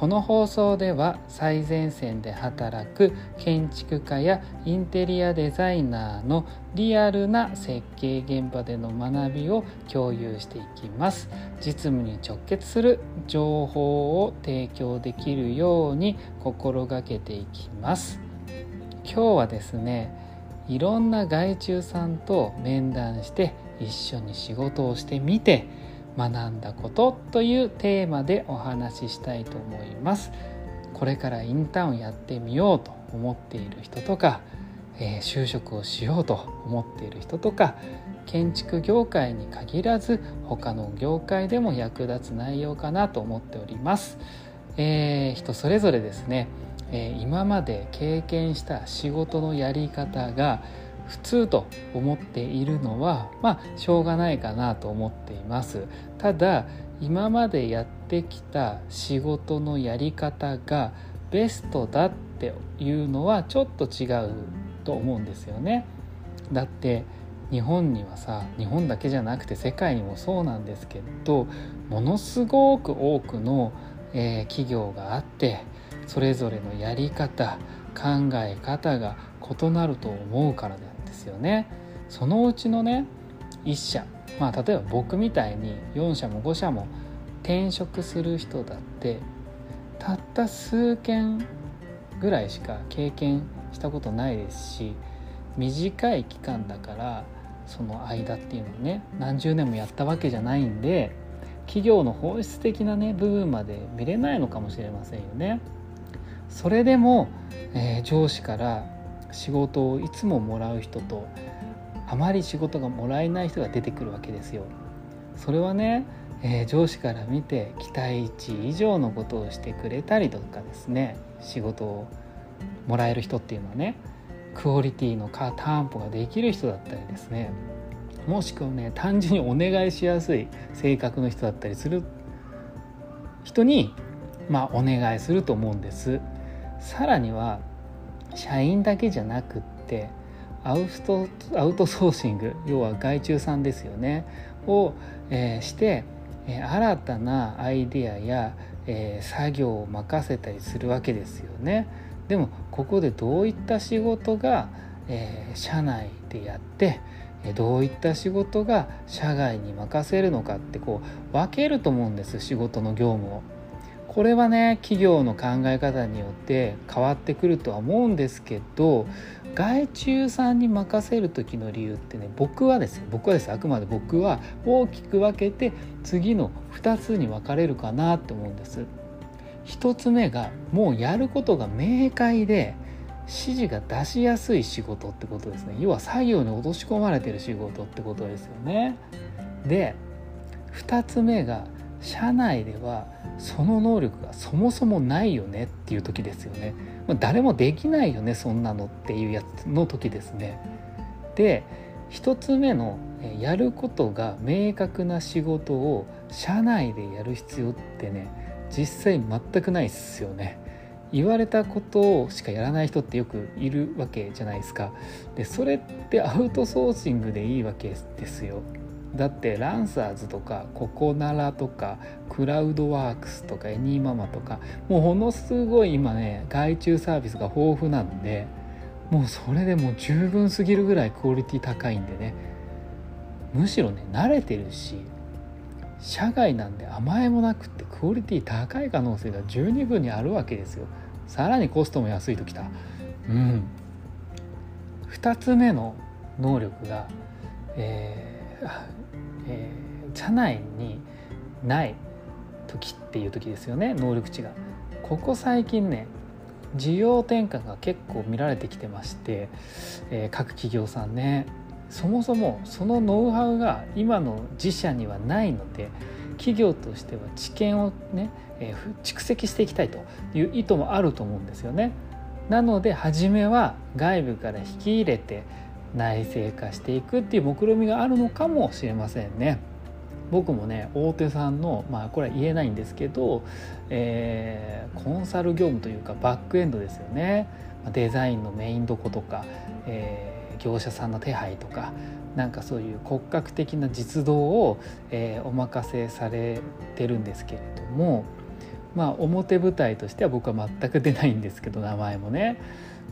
この放送では最前線で働く建築家やインテリアデザイナーのリアルな設計現場での学びを共有していきます。実務に直結する情報を提供できるように心がけていきます。今日はですねいろんな外注さんと面談して一緒に仕事をしてみて学んだことというテーマでお話ししたいと思います。これからインターンをやってみようと思っている人とか、えー、就職をしようと思っている人とか建築業界に限らず他の業界でも役立つ内容かなと思っております、えー、人それぞれですね、えー、今まで経験した仕事のやり方が普通と思っているのはまあしょうがないかなと思っています。ただ今までやってきた仕事のやり方がベストだっていうのはちょっと違うと思うんですよね。だって日本にはさ日本だけじゃなくて世界にもそうなんですけどものすごく多くの、えー、企業があってそれぞれのやり方考え方が異なると思うからなんですよね。そのうちのね1社まあ例えば僕みたいに4社も5社も転職する人だってたった数件ぐらいしか経験したことないですし短い期間だからその間っていうのはね何十年もやったわけじゃないんで企業の本質的なね部分まで見れないのかもしれませんよね。それでも、えー、上司から仕事をいつももらう人とあまり仕事がもらえない人が出てくるわけですよ。それはね、えー、上司から見て期待値以上のことをしてくれたりとかですね仕事をもらえる人っていうのはねクオリティの担保ができる人だったりですねもしくはね単純にお願いしやすい性格の人だったりする人にまあお願いすると思うんです。さらには社員だけじゃなくってアウトアウトソーシング要は外注さんですよねを、えー、して、え、新たなアイデアや、えー、作業を任せたりするわけですよね。でもここでどういった仕事が、え社内でやってどういった仕事が社外に任せるのかってこう分けると思うんです仕事の業務を。これはね企業の考え方によって変わってくるとは思うんですけど外注さんに任せる時の理由ってね僕はです僕はですあくまで僕は大きく分けて次の2つに分かれるかなって思うんです。1つ目がもうやることが明快で指示が出しやすい仕事ってことですね要は作業に落とし込まれてる仕事ってことですよね。で2つ目が社内ではその能力がそもそもないよねっていう時ですよね。ま、誰もできないよねそんなのっていうやつの時ですね。で1つ目のやることが明確な仕事を社内でやる必要ってね実際全くないっすよね。言われたことをしかやらない人ってよくいるわけじゃないですか。でそれってアウトソーシングでいいわけですよ。だってランサーズとかココナラとかクラウドワークスとかエニーママとかもうものすごい今ね外注サービスが豊富なんでもうそれでもう十分すぎるぐらいクオリティ高いんでね。むしろね慣れてるし社外なんで甘えもなくってクオリティ高い可能性が十二分にあるわけですよ。さらにコストも安いときた。うん。2つ目の能力がえーえー、社内にない時っていう時ですよね能力値が。ここ最近ね需要転換が結構見られてきてまして、えー、各企業さんねそもそもそのノウハウが今の自社にはないので企業としては知見をね、えー、蓄積していきたいという意図もあると思うんですよね。なので初めは外部から引き入れて内製化していくっていう目論見みがあるのかもしれませんね。僕もね大手さんのまあこれは言えないんですけど、えー、コンサル業務というかバックエンドですよねデザインのメインどことか、えー、業者さんの手配とかなんかそういう骨格的な実動を、えー、お任せされてるんですけれどもまあ表舞台としては僕は全く出ないんですけど名前もね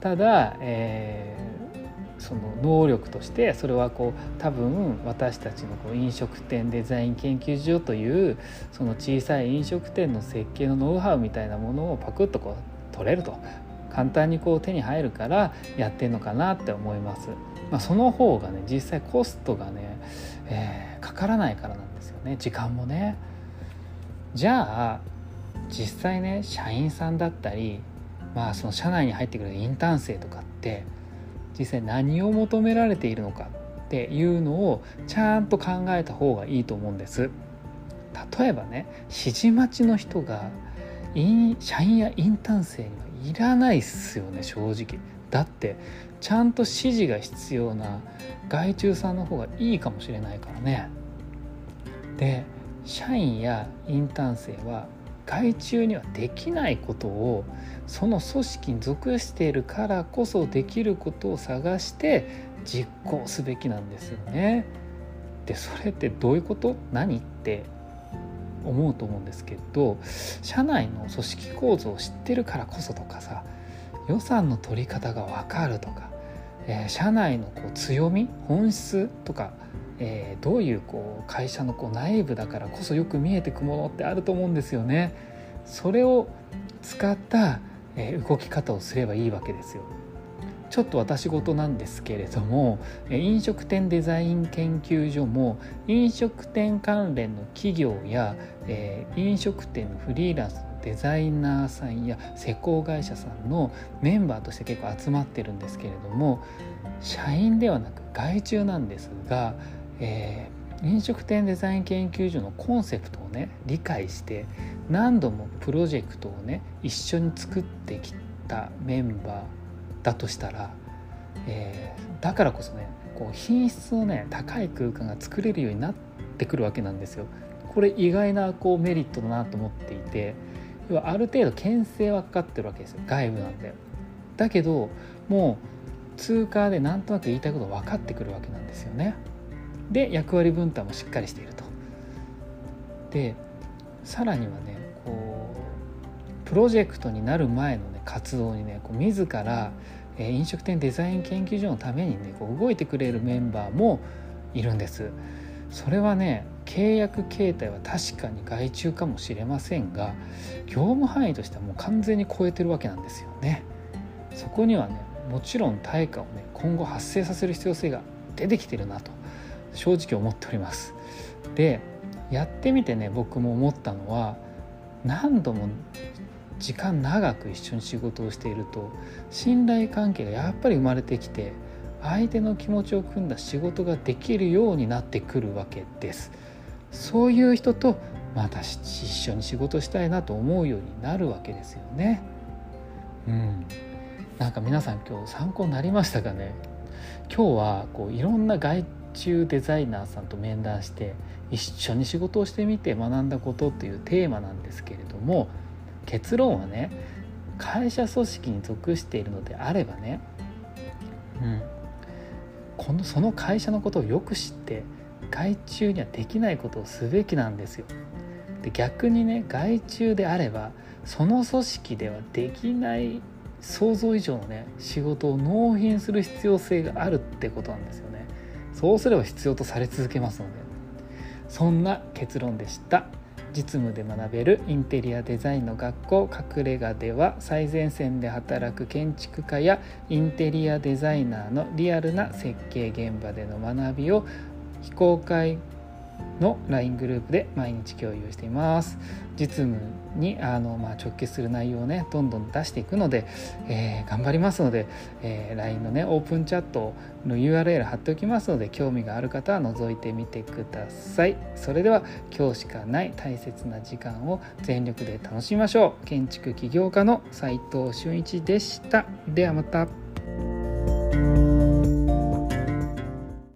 ただ、えー、その能力としてそれはこう多分私たちのこう飲食店デザイン研究所というその小さい飲食店の設計のノウハウみたいなものをパクッとこう取れると簡単にこう手に入るからやってんのかなって思います。まあ、その方がね実際コストがね、えー、かからないからなんですよね時間もね。じゃあ実際ね社員さんだったりまあその社内に入ってくるインターン生とかって実際何を求められているのかっていうのをちゃんと考えた方がいいと思うんです。例えばね指示待ちの人が社員やインターン生にはいらないっすよね正直だってちゃんと指示が必要な外注さんの方がいいかもしれないからねで社員やインターン生は外注にはできないことをその組織に属しているからこそできることを探して実行すべきなんですよね。でそれってどういうこと？何って思うと思うんですけど社内の組織構造を知ってるからこそとかさ予算の取り方が分かるとか、えー、社内のこう強み本質とか、えー、どういうこう会社のこう内部だからこそよく見えてくものってあると思うんですよね。それを使った、えー、動き方をすればいいわけですよ。ちょっと私事なんですけれども飲食店デザイン研究所も飲食店関連の企業や、えー、飲食店のフリーランスのデザイナーさんや施工会社さんのメンバーとして結構集まってるんですけれども社員ではなく外注なんですが、えー、飲食店デザイン研究所のコンセプトをね理解して何度もプロジェクトをね一緒に作ってきたメンバーだとしたら、えー、だからこそねこう品質のね高い空間が作れるようになってくるわけなんですよ。これ意外なこうメリットだなと思っていて要はある程度牽制はかかってるわけですよ外部なんで。だけどもう通過でなんとなく言いたいこと分かってくるわけなんですよね。で役割分担もしっかりしていると。でさらにはねこうプロジェクトになる前のね活動にねこう自ら、えー、飲食店デザイン研究所のためにねこう動いてくれるメンバーもいるんです。それはね契約形態は確かに外注かもしれませんが業務範囲としてはもう完全に超えてるわけなんですよね。そこにはねもちろん対価をね今後発生させる必要性が出てきてるなと正直思っております。でやってみてね僕も思ったのは何度も時間長く一緒に仕事をしていると信頼関係がやっぱり生まれてきて相手の気持ちを組んだ仕事ができるようになってくるわけです。そういう人とまた一緒に仕事したいなと思うようになるわけですよね。うん。なんか皆さん今日参考になりましたかね？今日はこういろんな外注デザイナーさんと面談して一緒に仕事をしてみて学んだことというテーマなんですけれども結論はね会社組織に属しているのであればね、うん、このその会社のことをよく知って外注にはできないことをすべきなんですよ。で逆にね外注であればその組織ではできない想像以上のね仕事を納品する必要性があるってことなんですよね。そうすれば必要とされ続けますのでそんな結論でした。実務で学べるインテリアデザインの学校隠れ家では最前線で働く建築家やインテリアデザイナーのリアルな設計現場での学びを非公開の LINE グループで毎日共有しています。実務にあの、まあ、直結する内容をねどんどん出していくので、えー、頑張りますので、えー、LINE のねオープンチャットの URL 貼っておきますので興味がある方は覗いてみてください。それでは今日しかない大切な時間を全力で楽しみましょう。建築起業家の斉藤俊一でした。ではまた。